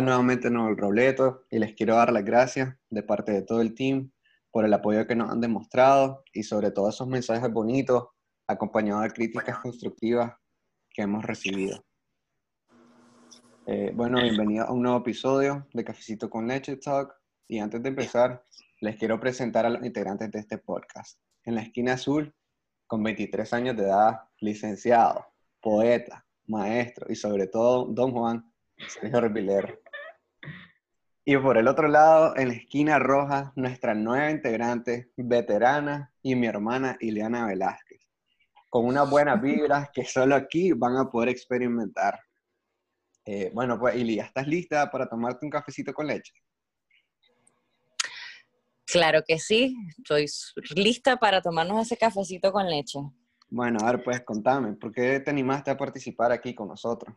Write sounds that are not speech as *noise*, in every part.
nuevamente Noel Robleto y les quiero dar las gracias de parte de todo el team por el apoyo que nos han demostrado y sobre todo esos mensajes bonitos acompañados de críticas constructivas que hemos recibido. Eh, bueno, bienvenido a un nuevo episodio de Cafecito con Leche Talk y antes de empezar les quiero presentar a los integrantes de este podcast. En la esquina azul, con 23 años de edad, licenciado, poeta, maestro y sobre todo Don Juan Sergio Repiler. Y por el otro lado, en la esquina roja, nuestra nueva integrante, veterana y mi hermana Ileana Velázquez, con unas buenas vibras que solo aquí van a poder experimentar. Eh, bueno, pues Ilia, ¿estás lista para tomarte un cafecito con leche? Claro que sí, estoy lista para tomarnos ese cafecito con leche. Bueno, a ver, pues contame, ¿por qué te animaste a participar aquí con nosotros?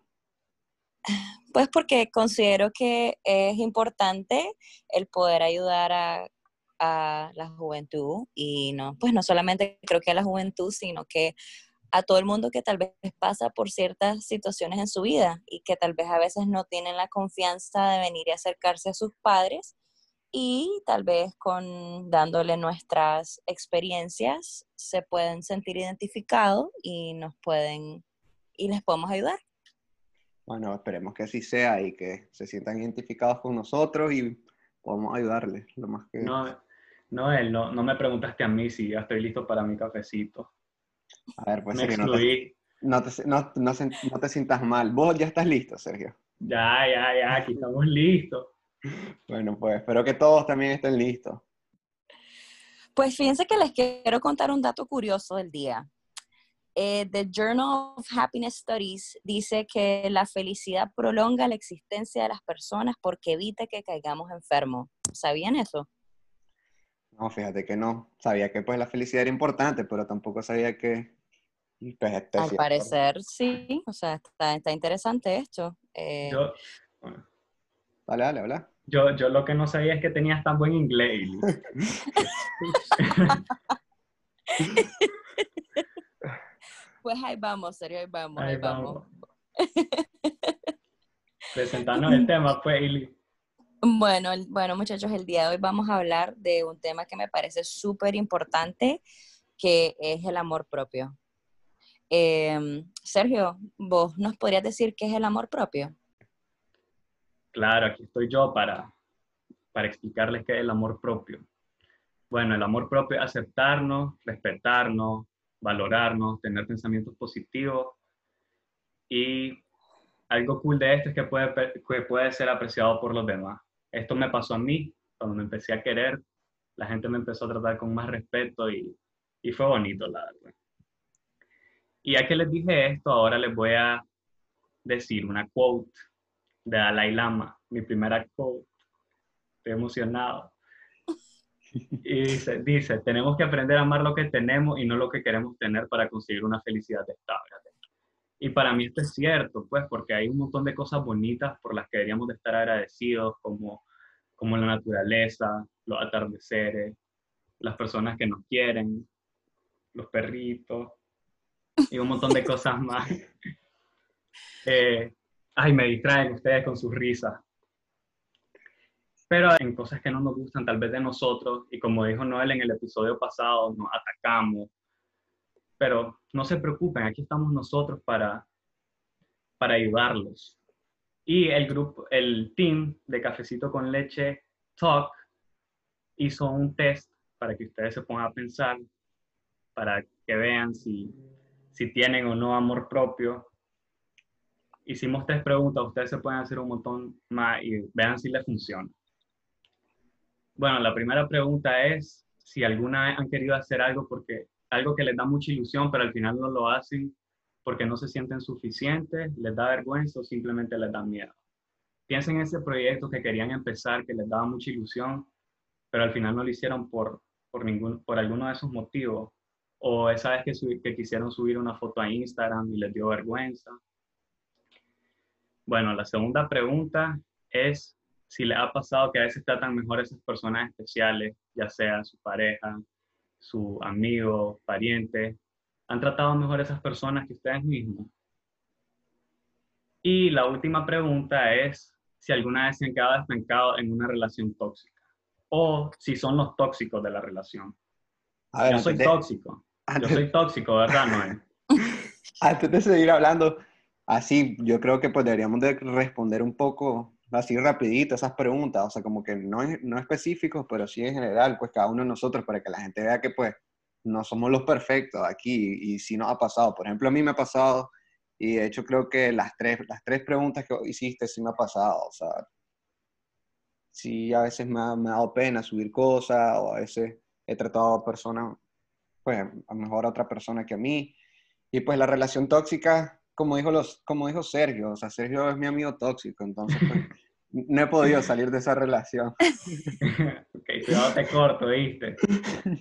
Pues porque considero que es importante el poder ayudar a, la juventud y no, pues no solamente creo que a la juventud, sino que a todo el mundo que tal vez pasa por ciertas situaciones en su vida y que tal vez a veces no tienen la confianza de venir y acercarse a sus padres y tal vez con dándole nuestras experiencias se pueden sentir identificados y nos pueden y les podemos ayudar. Bueno, esperemos que así sea y que se sientan identificados con nosotros y podamos ayudarles lo más que... No, Noel, no, no me preguntaste a mí si ya estoy listo para mi cafecito. A ver, pues Sergio, no te, no, te, no, no te sientas mal. Vos ya estás listo, Sergio. Ya, ya, ya, aquí estamos listos. Bueno, pues espero que todos también estén listos. Pues fíjense que les quiero contar un dato curioso del día. Eh, the Journal of Happiness Studies dice que la felicidad prolonga la existencia de las personas porque evita que caigamos enfermos. ¿Sabían eso? No, fíjate que no. Sabía que pues la felicidad era importante, pero tampoco sabía que... Pues, Al parecer sí, o sea, está, interesante esto. Eh, yo, Dale, dale, habla. Yo, yo lo que no sabía es que tenías tan buen inglés. *laughs* *laughs* Pues ahí vamos, serio, ahí vamos, ahí, vamos. Presentarnos el tema, pues, Ili. Bueno, bueno, muchachos, el día de hoy vamos a hablar de un tema que me parece súper importante, que es el amor propio. Em, Sergio, ¿vos nos podrías decir qué es el amor propio? Claro, aquí estoy yo para, para explicarles qué es el amor propio. Bueno, el amor propio es aceptarnos, respetarnos, valorarnos, tener pensamientos positivos. Y algo cool de esto es que puede, que puede ser apreciado por los demás. Esto me pasó a mí, cuando me empecé a querer, la gente me empezó a tratar con más respeto y, y fue bonito, la verdad. Y ya que les dije esto, ahora les voy a decir una quote de Dalai Lama, mi primera quote. Estoy emocionado. Y dice, dice, tenemos que aprender a amar lo que tenemos y no lo que queremos tener para conseguir una felicidad estable. Y para mí esto es cierto, pues, porque hay un montón de cosas bonitas por las que deberíamos de estar agradecidos, como, como la naturaleza, los atardeceres, las personas que nos quieren, los perritos, y un montón de cosas más. *laughs* Eh, ay, me distraen ustedes con sus risas pero en cosas que no nos gustan tal vez de nosotros, y como dijo Noel en el episodio pasado, nos atacamos, pero no se preocupen, aquí estamos nosotros para, para ayudarlos. Y el grupo, el team de Cafecito con Leche Talk hizo un test para que ustedes se pongan a pensar, para que vean si, si tienen o no amor propio. Hicimos tres preguntas, ustedes se pueden hacer un montón más y vean si les funciona. Bueno, la primera pregunta es si alguna vez han querido hacer algo porque algo que les da mucha ilusión, pero al final no lo hacen porque no se sienten suficientes, les da vergüenza o simplemente les da miedo. Piensen en ese proyecto que querían empezar, que les daba mucha ilusión, pero al final no lo hicieron por, por, ningún, por alguno de esos motivos. O esa vez que, que quisieron subir una foto a Instagram y les dio vergüenza. Bueno, la segunda pregunta es si les ha pasado que a veces tratan mejor a esas personas especiales, ya sea su pareja, su amigo, pariente, han tratado mejor a esas personas que ustedes mismos. Y la última pregunta es si alguna vez se han quedado estancados en una relación tóxica o si son los tóxicos de la relación. yo soy tóxico. Yo soy tóxico, ¿verdad, *laughs* Noé? antes de seguir hablando, así, yo creo que pues deberíamos de responder un poco así rapidito esas preguntas, o sea, como que no, no específicos, pero sí en general, pues cada uno de nosotros, para que la gente vea que pues no somos los perfectos aquí y si nos ha pasado. Por ejemplo, a mí me ha pasado y de hecho creo que las tres, las tres preguntas que hiciste sí me ha pasado, o sea, sí a veces me ha, me ha dado pena subir cosas o a veces he tratado a personas, pues a mejor a otra persona que a mí. Y pues la relación tóxica, como dijo, los, como dijo Sergio, o sea, Sergio es mi amigo tóxico, entonces pues, *laughs* no he podido salir de esa relación. *laughs* ok, cuidado te corto, ¿viste?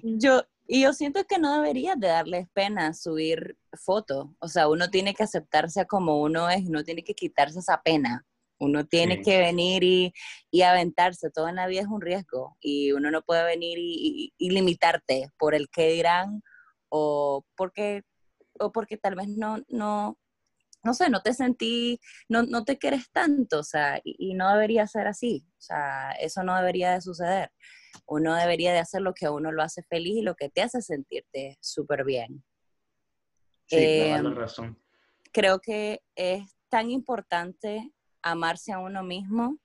Yo, y yo siento que no deberías de darles pena subir fotos. O sea, uno tiene que aceptarse como uno es, uno tiene que quitarse esa pena. Uno tiene que venir y, y, aventarse. Todo en la vida es un riesgo y uno no puede venir y, y, limitarte por el que dirán o porque, o porque tal vez no, no, no sé, no te sentí, no, no te quieres tanto, o sea, y, no debería ser así. O sea, eso no debería de suceder uno debería de hacer lo que a uno lo hace feliz y lo que te hace sentirte súper bien. Sí, eh, razón. Creo que es tan importante amarse a uno mismo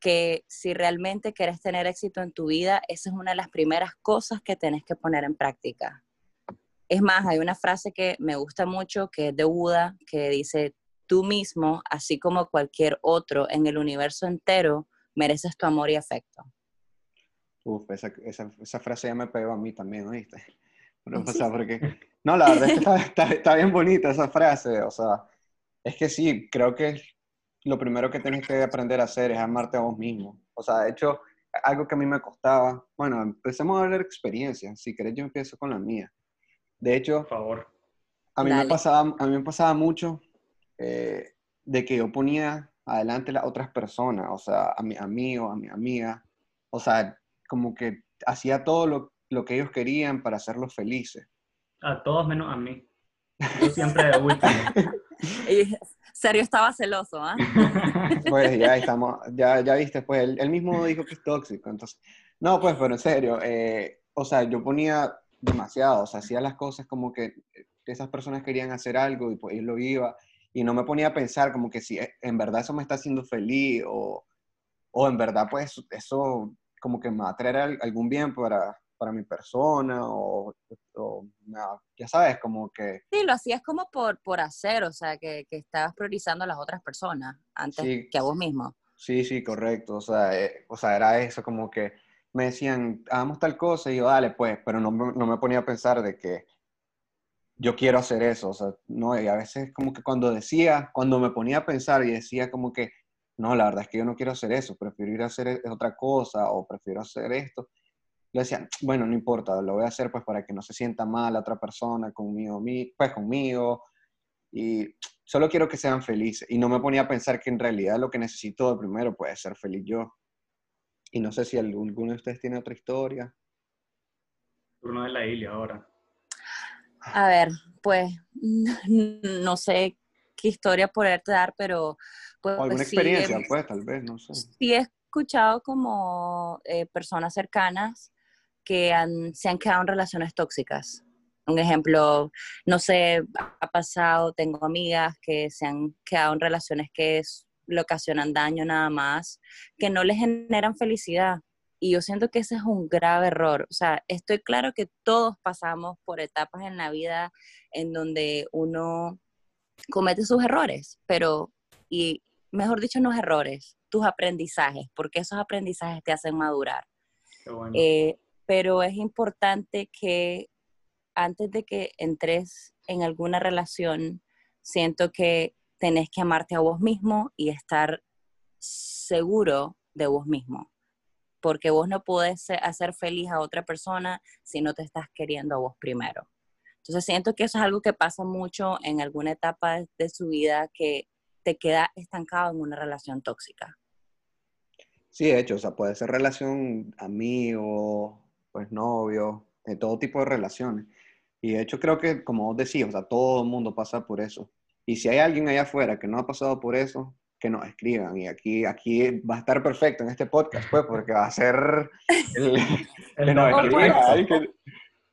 que si realmente quieres tener éxito en tu vida, esa es una de las primeras cosas que tenés que poner en práctica. Es más, hay una frase que me gusta mucho, que es de Buda, que dice, tú mismo, así como cualquier otro en el universo entero, mereces tu amor y afecto. Uf, esa, esa, esa, frase ya me pegó a mí también, ¿oíste? *laughs* No, porque, no la verdad es que está, está, bien bonita esa frase, o sea, es que sí, creo que lo primero que tienes que aprender a hacer es amarte a vos mismo. O sea, de hecho, algo que a mí me costaba, bueno, empecemos a hablar experiencias, si querés yo empiezo con la mía. De hecho, Por favor. A mí, me pasaba, a mí me pasaba mucho eh, de que yo ponía adelante a otras personas, o sea, a mi amigo, a mi amiga, o sea, como que hacía todo lo, lo que ellos querían para hacerlos felices. A todos menos a mí. Yo siempre de último. *laughs* Serio estaba celoso, ¿ah? *laughs* Pues ya estamos, ya, ya viste, pues él, mismo dijo que es tóxico, entonces, no, pues, pero en serio, eh, o sea, yo ponía demasiado, o sea, hacía las cosas como que esas personas querían hacer algo y pues lo iba, y no me ponía a pensar como que si en verdad eso me está haciendo feliz o, o en verdad pues eso como que me va a traer algún bien para, para mi persona o, ya sabes, como que... Sí, lo hacías como por, por hacer, o sea, que, que estabas priorizando a las otras personas antes que a vos mismo. Sí, sí, correcto, o sea, eh, o sea, era eso, como que me decían, hagamos tal cosa, y yo, dale, pues, pero no, no me ponía a pensar de que yo quiero hacer eso, o sea, no, y a veces como que cuando decía, cuando me ponía a pensar y decía como que, no, la verdad es que yo no quiero hacer eso, prefiero ir a hacer e-, otra cosa o prefiero hacer esto. Le decía, bueno, no importa, lo voy a hacer pues para que no se sienta mal la otra persona conmigo, pues conmigo, y solo quiero que sean felices. Y no me ponía a pensar que en realidad lo que necesito de primero puede ser feliz yo. Y no sé si alguno de ustedes tiene otra historia. Turno de la Ilia ahora. A ver, pues *laughs* no sé qué historia poderte dar, pero pues, alguna experiencia, pues, tal vez, no sé. Sí he escuchado como eh, personas cercanas que se han quedado en relaciones tóxicas. Un ejemplo, no sé, ha pasado, tengo amigas que se han quedado en relaciones que le ocasionan daño nada más, que no les generan felicidad. Y yo siento que ese es un grave error. O sea, estoy claro que todos pasamos por etapas en la vida en donde uno comete sus errores, pero, y mejor dicho, no errores, tus aprendizajes, porque esos aprendizajes te hacen madurar. Eh, pero es importante que antes de que entres en alguna relación, siento que tenés que amarte a vos mismo y estar seguro de vos mismo. Porque vos no podés hacer feliz a otra persona si no te estás queriendo a vos primero. Entonces siento que eso es algo que pasa mucho en alguna etapa de su vida que te queda estancado en una relación tóxica. Sí, de hecho, o sea, puede ser relación amigo, pues novio, de todo tipo de relaciones. Y de hecho creo que, como vos decís, o sea, todo el mundo pasa por eso. Y si hay alguien allá afuera que no ha pasado por eso, que nos escriban. Y aquí, aquí va a estar perfecto en este podcast, pues, porque va a ser *laughs* el, que nos escriban.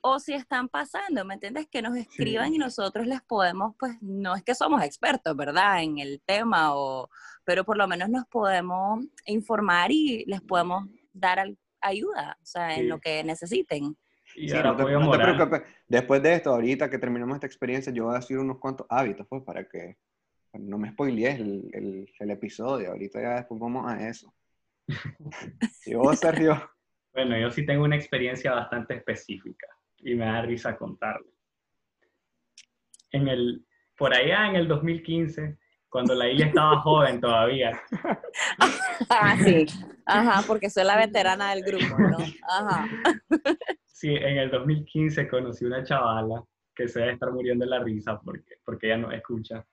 O si están pasando, ¿me entiendes? Que nos escriban y nosotros les podemos, pues, no es que somos expertos, ¿verdad? En el tema, o, pero por lo menos nos podemos informar y les podemos dar ayuda, o sea, en lo que necesiten. Sí, no, te, preocupes. Después de esto, ahorita que terminemos esta experiencia, yo voy a decir unos cuantos hábitos, pues, para que no me spoilees el, el, episodio. Ahorita ya después vamos a eso. *laughs* ¿Y vos, Sergio? Bueno, yo sí tengo una experiencia bastante específica y me da risa contarlo. En el, por allá en el 2015, cuando la isla estaba joven todavía. *laughs* ah, sí. Ajá, porque soy la veterana del grupo, ¿no? Ajá. *laughs* Sí, en el 2015 conocí una chavala que se debe estar muriendo de la risa porque, porque ella no escucha.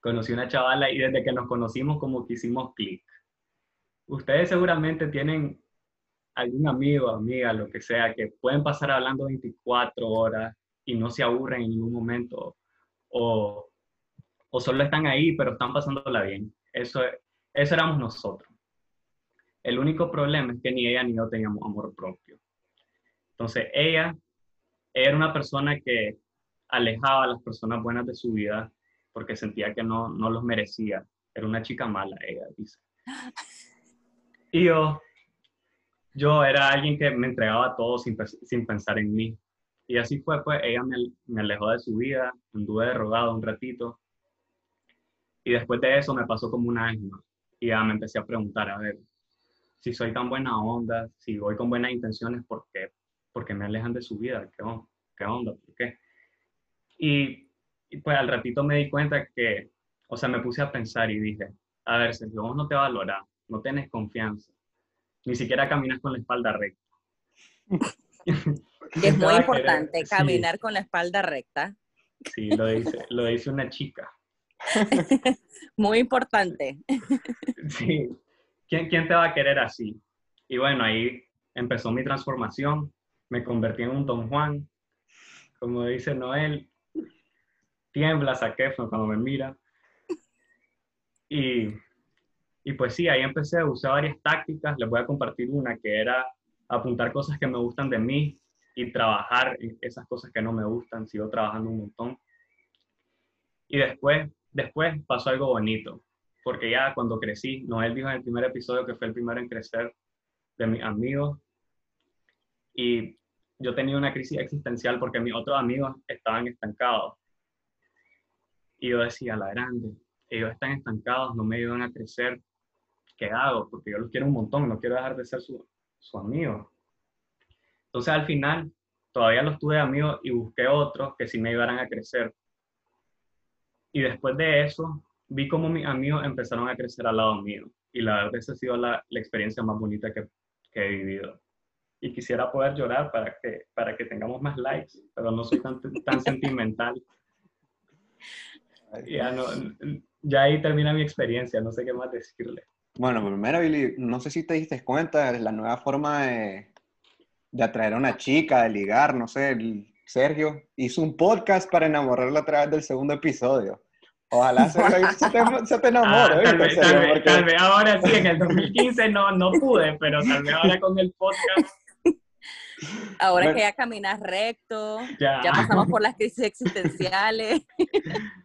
Conocí una chavala y desde que nos conocimos como que hicimos clic. Ustedes seguramente tienen algún amigo, amiga, lo que sea, que pueden pasar hablando 24 horas y no se aburren en ningún momento. O o solo están ahí, pero están pasándola bien. Eso, eso éramos nosotros. El único problema es que ni ella ni yo teníamos amor propio. Entonces, ella, era una persona que alejaba a las personas buenas de su vida porque sentía que no, no los merecía. Era una chica mala, ella dice. Y yo, yo era alguien que me entregaba todo sin, sin pensar en mí. Y así fue, pues ella me, me alejó de su vida, anduve derrogado un ratito, y después de eso me pasó como un año y ya me empecé a preguntar, a ver, si soy tan buena onda, si voy con buenas intenciones, ¿por qué? Porque me alejan de su vida, ¿qué, qué onda? ¿Por qué? Y, pues al ratito me di cuenta que, o sea, me puse a pensar y dije, a ver, Sergio, vos no te valoras, no tienes confianza, ni siquiera caminas con la espalda recta. *laughs* es muy importante caminar con la espalda recta. Sí, lo dice, lo dice una chica. *laughs* Muy importante. *laughs* Sí. ¿Quién, ¿Quién te va a querer así? Y bueno, ahí empezó mi transformación. Me convertí en un Don Juan. Como dice Noel, tiembla Saquefo cuando me mira. Y, y pues sí, ahí empecé usar varias tácticas. Les voy a compartir una que era apuntar cosas que me gustan de mí y trabajar esas cosas que no me gustan. Sigo trabajando un montón. Y después Después pasó algo bonito, porque ya cuando crecí, Noel dijo en el primer episodio que fue el primero en crecer de mis amigos, y yo tenía una crisis existencial porque mis otros amigos estaban estancados. Y yo decía, la grande, ellos están estancados, no me ayudan a crecer, ¿qué hago? Porque yo los quiero un montón, no quiero dejar de ser su, su amigo. Entonces al final, todavía los tuve amigos y busqué otros que sí me ayudaran a crecer. Y después de eso, vi cómo mis amigos empezaron a crecer al lado mío. Y la verdad, esa ha sido la, la experiencia más bonita que, que, he vivido. Y quisiera poder llorar para que, para que tengamos más likes, pero no soy tan, tan sentimental. Ya, no, ya ahí termina mi experiencia, no sé qué más decirle. Bueno, primero, Billy, no sé si te diste cuenta de la nueva forma de, de atraer a una chica, de ligar, no sé, Sergio hizo un podcast para enamorarla a través del segundo episodio. Ojalá se, te, enamore. Ah, tal, vez, ahora sí, en el 2015 no, no pude, pero tal vez ahora con el podcast. Ahora que ya caminas recto, ya. pasamos por las crisis existenciales. *laughs*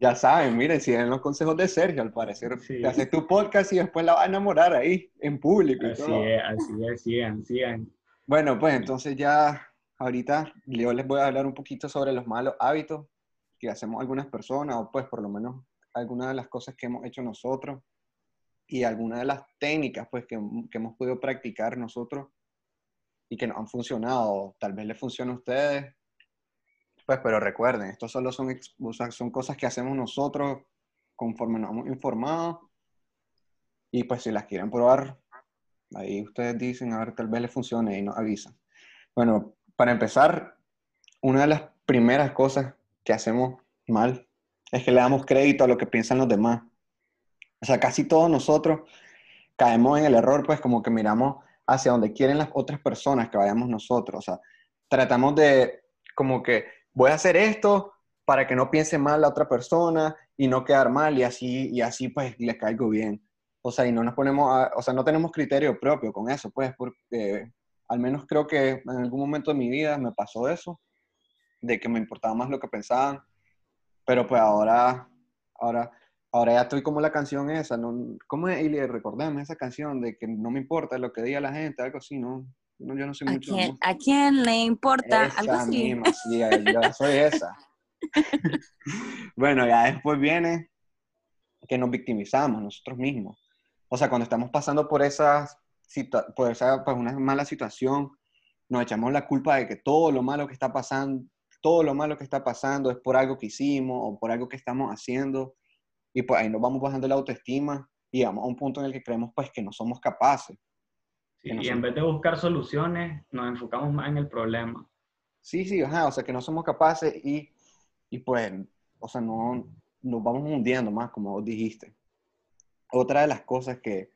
Ya saben, miren, siguen los consejos de Sergio, al parecer. Te haces tu podcast y después la vas a enamorar ahí, en público. así es, así es, sigan, sigan. Bueno, pues entonces ya ahorita yo les voy a hablar un poquito sobre los malos hábitos que hacemos algunas personas, o pues por lo menos algunas de las cosas que hemos hecho nosotros y algunas de las técnicas pues que, que hemos podido practicar nosotros y que nos han funcionado, tal vez les funcione a ustedes. Pues, pero recuerden, esto solo son, son cosas que hacemos nosotros conforme nos hemos informado. Y pues si las quieren probar, ahí ustedes dicen, a ver, tal vez les funcione y nos avisan. Bueno, para empezar, una de las primeras cosas que hacemos mal es que le damos crédito a lo que piensan los demás. O sea, casi todos nosotros caemos en el error, pues como que miramos hacia donde quieren las otras personas que vayamos nosotros. O sea, tratamos de como que voy a hacer esto para que no piense mal la otra persona y no quedar mal y así, y así pues les caigo bien. O sea, y no nos ponemos, o sea, no tenemos criterio propio con eso, pues, porque al menos creo que en algún momento de mi vida me pasó eso, de que me importaba más lo que pensaban, pero pues ahora, ahora, ahora ya estoy como la canción esa, ¿no? ¿cómo es, Ili? Recordame esa canción de que no me importa lo que diga la gente, algo así, ¿no? no yo no sé ¿A mucho. quién, ¿A quién le importa? Esa Algo así. misma, sí, yo soy esa. *laughs* bueno, ya después viene que nos victimizamos nosotros mismos. O sea, cuando estamos pasando por esas por esa, pues una mala situación, nos echamos la culpa de que todo lo malo que está pasando, todo lo malo que está pasando es por algo que hicimos o por algo que estamos haciendo. Y pues ahí nos vamos bajando la autoestima y llegamos a un punto en el que creemos pues que no somos capaces. Sí, Que no y en vez de buscar soluciones, nos enfocamos más en el problema. Sí, sí, ajá, o sea, que no somos capaces y, y pues, o sea, no, nos vamos hundiendo más, como vos dijiste. Otra de las cosas que,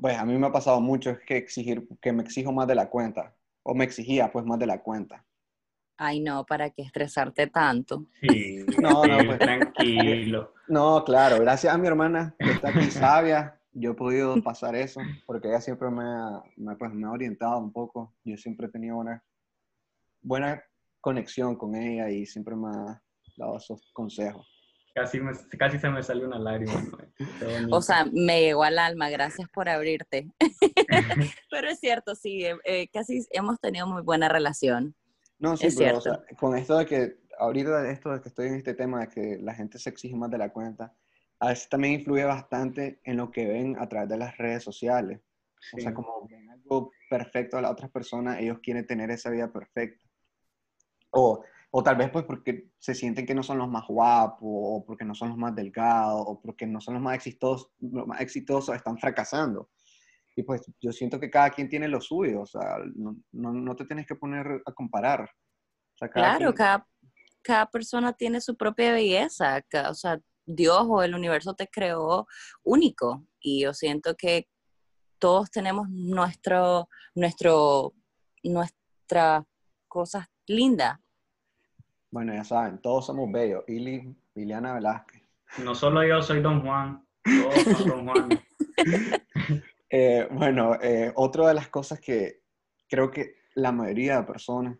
pues, a mí me ha pasado mucho es que exigir, que me exijo más de la cuenta, o me exigía, pues, más de la cuenta. Ay, no, ¿para qué estresarte tanto? Sí, *laughs* No, no, pues. tranquilo. No, claro, gracias a mi hermana que está aquí sabia, yo he podido pasar eso, porque ella siempre me ha, me, pues, me ha orientado un poco, yo siempre he tenido una buena conexión con ella y siempre me ha dado esos consejos. Casi, me- casi se me salió una lágrima. *laughs* O sea, me llegó al alma, gracias por abrirte. *laughs* Pero es cierto, sí, eh, eh, casi hemos tenido muy buena relación. No, sí, Es pero o cierto. sea, con esto de que, ahorita esto de que estoy en este tema de que la gente se exige más de la cuenta, a veces también influye bastante en lo que ven a través de las redes sociales. O sea, como ven algo perfecto a las otras personas, ellos quieren tener esa vida perfecta. O, o tal vez pues porque se sienten que no son los más guapos, o porque no son los más delgados, o porque no son los más exitosos, los más exitosos están fracasando. Y pues yo siento que cada quien tiene lo suyo, o sea, no, no, no te tienes que poner a comparar. O sea, cada Claro, quien- cada, cada persona tiene su propia belleza. ca- O sea, Dios o el universo te creó único. Y yo siento que todos tenemos nuestro, nuestro, nuestras cosas lindas. Bueno, ya saben, todos somos bellos. Ili, Liliana Velázquez. No solo yo soy Don Juan, todos son Don Juan. *laughs* Eh, bueno, eh, otra de las cosas que creo que la mayoría de personas,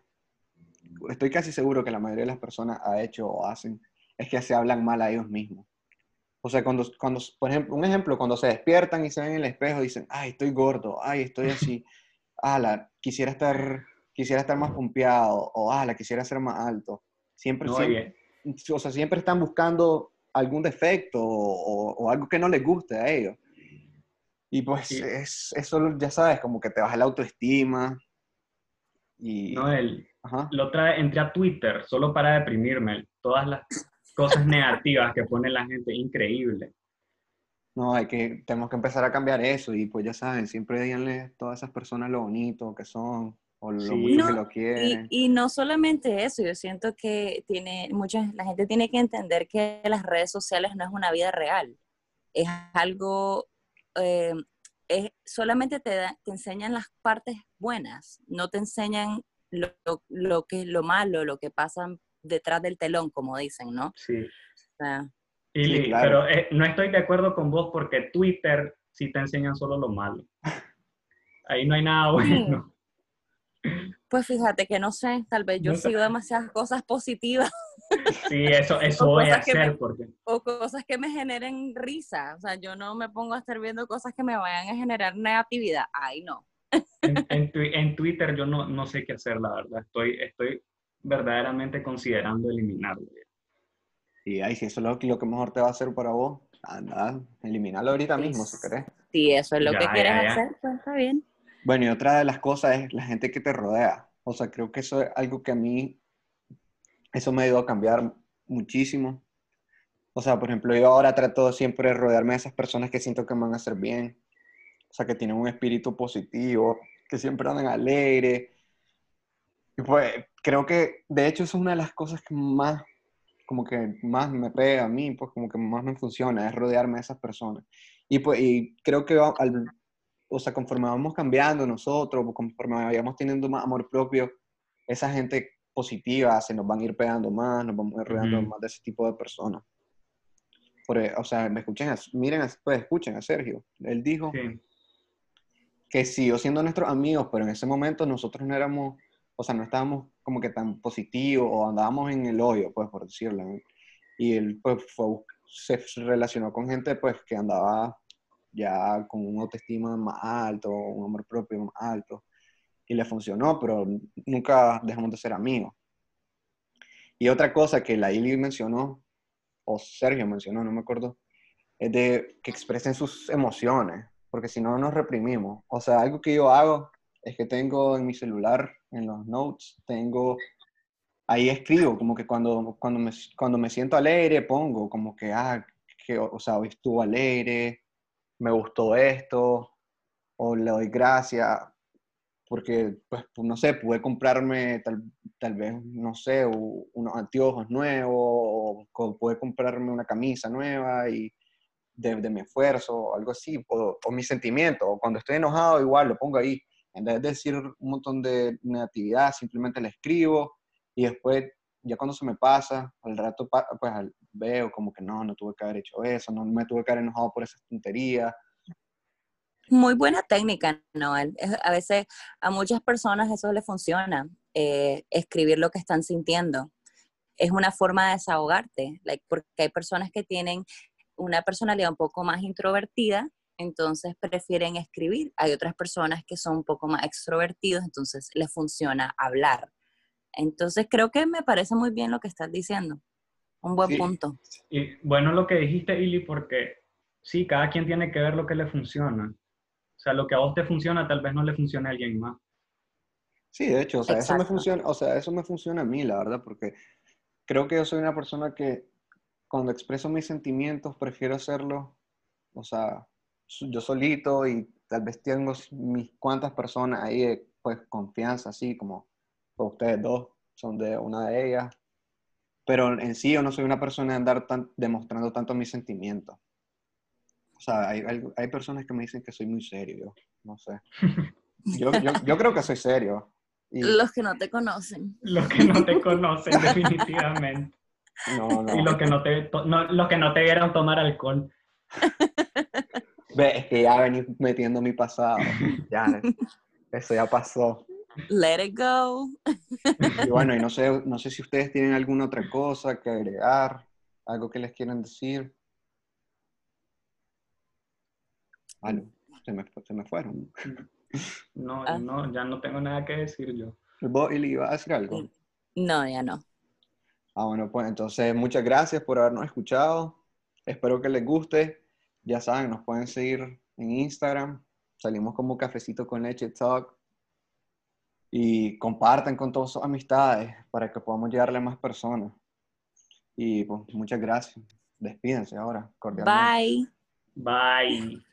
estoy casi seguro que la mayoría de las personas ha hecho o hacen, es que se hablan mal a ellos mismos. O sea, cuando, cuando, por ejemplo, un ejemplo, cuando se despiertan y se ven en el espejo dicen, ay, estoy gordo, ay, estoy así, ala, quisiera estar, quisiera estar más pompeado, o ala, quisiera ser más alto. Siempre, No, siempre, y- o sea, siempre están buscando algún defecto o, o algo que no les guste a ellos. Y pues Sí. es, eso, ya sabes, como que te baja la autoestima. Y, no, el, ajá. la otra vez entré a Twitter solo para deprimirme. Todas las cosas negativas que pone la gente, increíble. No, hay que, tenemos que empezar a cambiar eso. Y pues ya saben, siempre díganle a todas esas personas lo bonito que son, o lo Sí. mucho que No, lo quieren. Y, y no solamente eso, yo siento que tiene mucha, la gente tiene que entender que las redes sociales no es una vida real. Es algo, eh, es, solamente te, da- te enseñan las partes buenas, no te enseñan lo, lo- lo que es lo malo, lo que pasa detrás del telón, como dicen, ¿no? Sí. O sea, Ili, claro. pero eh, no estoy de acuerdo con vos porque Twitter sí te enseñan solo lo malo. Ahí no hay nada bueno. pues fíjate que no sé, tal vez yo No sigo demasiadas cosas positivas Sí, eso, *laughs* eso voy a que me- hacer porque o cosas que me generen risa. O sea, yo no me pongo a estar viendo cosas que me vayan a generar negatividad. Ay, no. en, en en Twitter yo no, no sé qué hacer, la verdad. Estoy, estoy verdaderamente considerando eliminarlo. Y ahí, si eso es lo, lo que mejor te va a hacer para vos, anda, eliminarlo ahorita mismo si querés. Si eso es lo Ya, que ya, quieres ya. hacer, pues está bien. Bueno, y otra de las cosas es la gente que te rodea. O sea, creo que eso es algo que a mí, eso me ayudó a cambiar muchísimo. O sea, por ejemplo, yo ahora trato siempre de rodearme de esas personas que siento que me van a hacer bien. O sea, que tienen un espíritu positivo, que siempre andan alegres. Y pues creo que, de hecho, eso es una de las cosas que más, como que más me pega a mí, pues como que más me funciona, es rodearme de esas personas. Y pues, y creo que al, o sea, conforme vamos cambiando nosotros, conforme vayamos teniendo más amor propio, esa gente positiva se nos van a ir pegando más, nos vamos a ir rodeando más de ese tipo de personas. e, o sea, me escuchen, a- miren, a- pues escuchen a Sergio. Él dijo Sí, que siguió siendo nuestros amigos, pero en ese momento nosotros no éramos, o sea, no estábamos como que tan positivos o andábamos en el hoyo, pues, por decirlo. ¿no? Y él, pues, fue, se relacionó con gente, pues, que andaba ya con un autoestima más alto, un amor propio más alto, y le funcionó, pero nunca dejamos de ser amigos. Y otra cosa que la Ili mencionó, o Sergio mencionó, no me acuerdo, es de que expresen sus emociones, porque si no nos reprimimos. O sea, algo que yo hago es que tengo en mi celular, en los notes, tengo, ahí escribo, como que cuando, cuando, me, cuando me siento alegre, pongo como que, ah, que, o sea, hoy estuvo alegre, me gustó esto, o le doy gracias, porque, pues, no sé, pude comprarme tal, tal vez, no sé, unos anteojos nuevos, o pude comprarme una camisa nueva y de, de mi esfuerzo, o algo así, o, o mi sentimiento, o cuando estoy enojado, igual lo pongo ahí. En vez de decir un montón de negatividad, simplemente le escribo y después, ya cuando se me pasa, al rato, pues veo como que no, no tuve que haber hecho eso, no me tuve que haber enojado por esas tonterías. Muy buena técnica, Noel. A veces a muchas personas eso les funciona, eh, escribir lo que están sintiendo. Es una forma de desahogarte, like, porque hay personas que tienen una personalidad un poco más introvertida, entonces prefieren escribir. Hay otras personas que son un poco más extrovertidos, entonces les funciona hablar. Entonces creo que me parece muy bien lo que estás diciendo. Un buen Sí. punto. Y bueno lo que dijiste, Ili, porque sí, cada quien tiene que ver lo que le funciona. O sea, lo que a vos te funciona tal vez no le funcione a alguien más. Sí, de hecho, o sea, eso me funciona, o sea, eso me funciona a mí, la verdad, porque creo que yo soy una persona que cuando expreso mis sentimientos prefiero hacerlo, o sea, yo solito y tal vez tengo mis cuantas personas ahí de pues confianza, así como pues, ustedes dos son de una de ellas, pero en sí yo no soy una persona de andar tan, demostrando tanto mis sentimientos. Sea, hay, hay, hay personas que me dicen que soy muy serio, yo no sé. *laughs* Yo, yo, yo creo que soy serio. Y, Los que no te conocen. Los que no te conocen *laughs* definitivamente. no, no. Y los que no te, no, los que no te vieron tomar alcohol. Ve, es que ya vení metiendo mi pasado. Ya, eso ya pasó. Let it go. Y bueno, y no sé, no sé si ustedes tienen alguna otra cosa que agregar, algo que les quieran decir. Algo, se me, se me fueron. *laughs* No, Ah. no, ya no tengo nada que decir yo. ¿Vos, Ili, ibas a decir algo? No, ya no. Ah, bueno, pues entonces muchas gracias por habernos escuchado. Espero que les guste. Ya saben, nos pueden seguir en Instagram. Salimos como Cafecito con Leche Talk. Y compartan con todas sus amistades para que podamos llegarle a más personas. Y pues muchas gracias. Despídense ahora, cordialmente. Bye. Bye.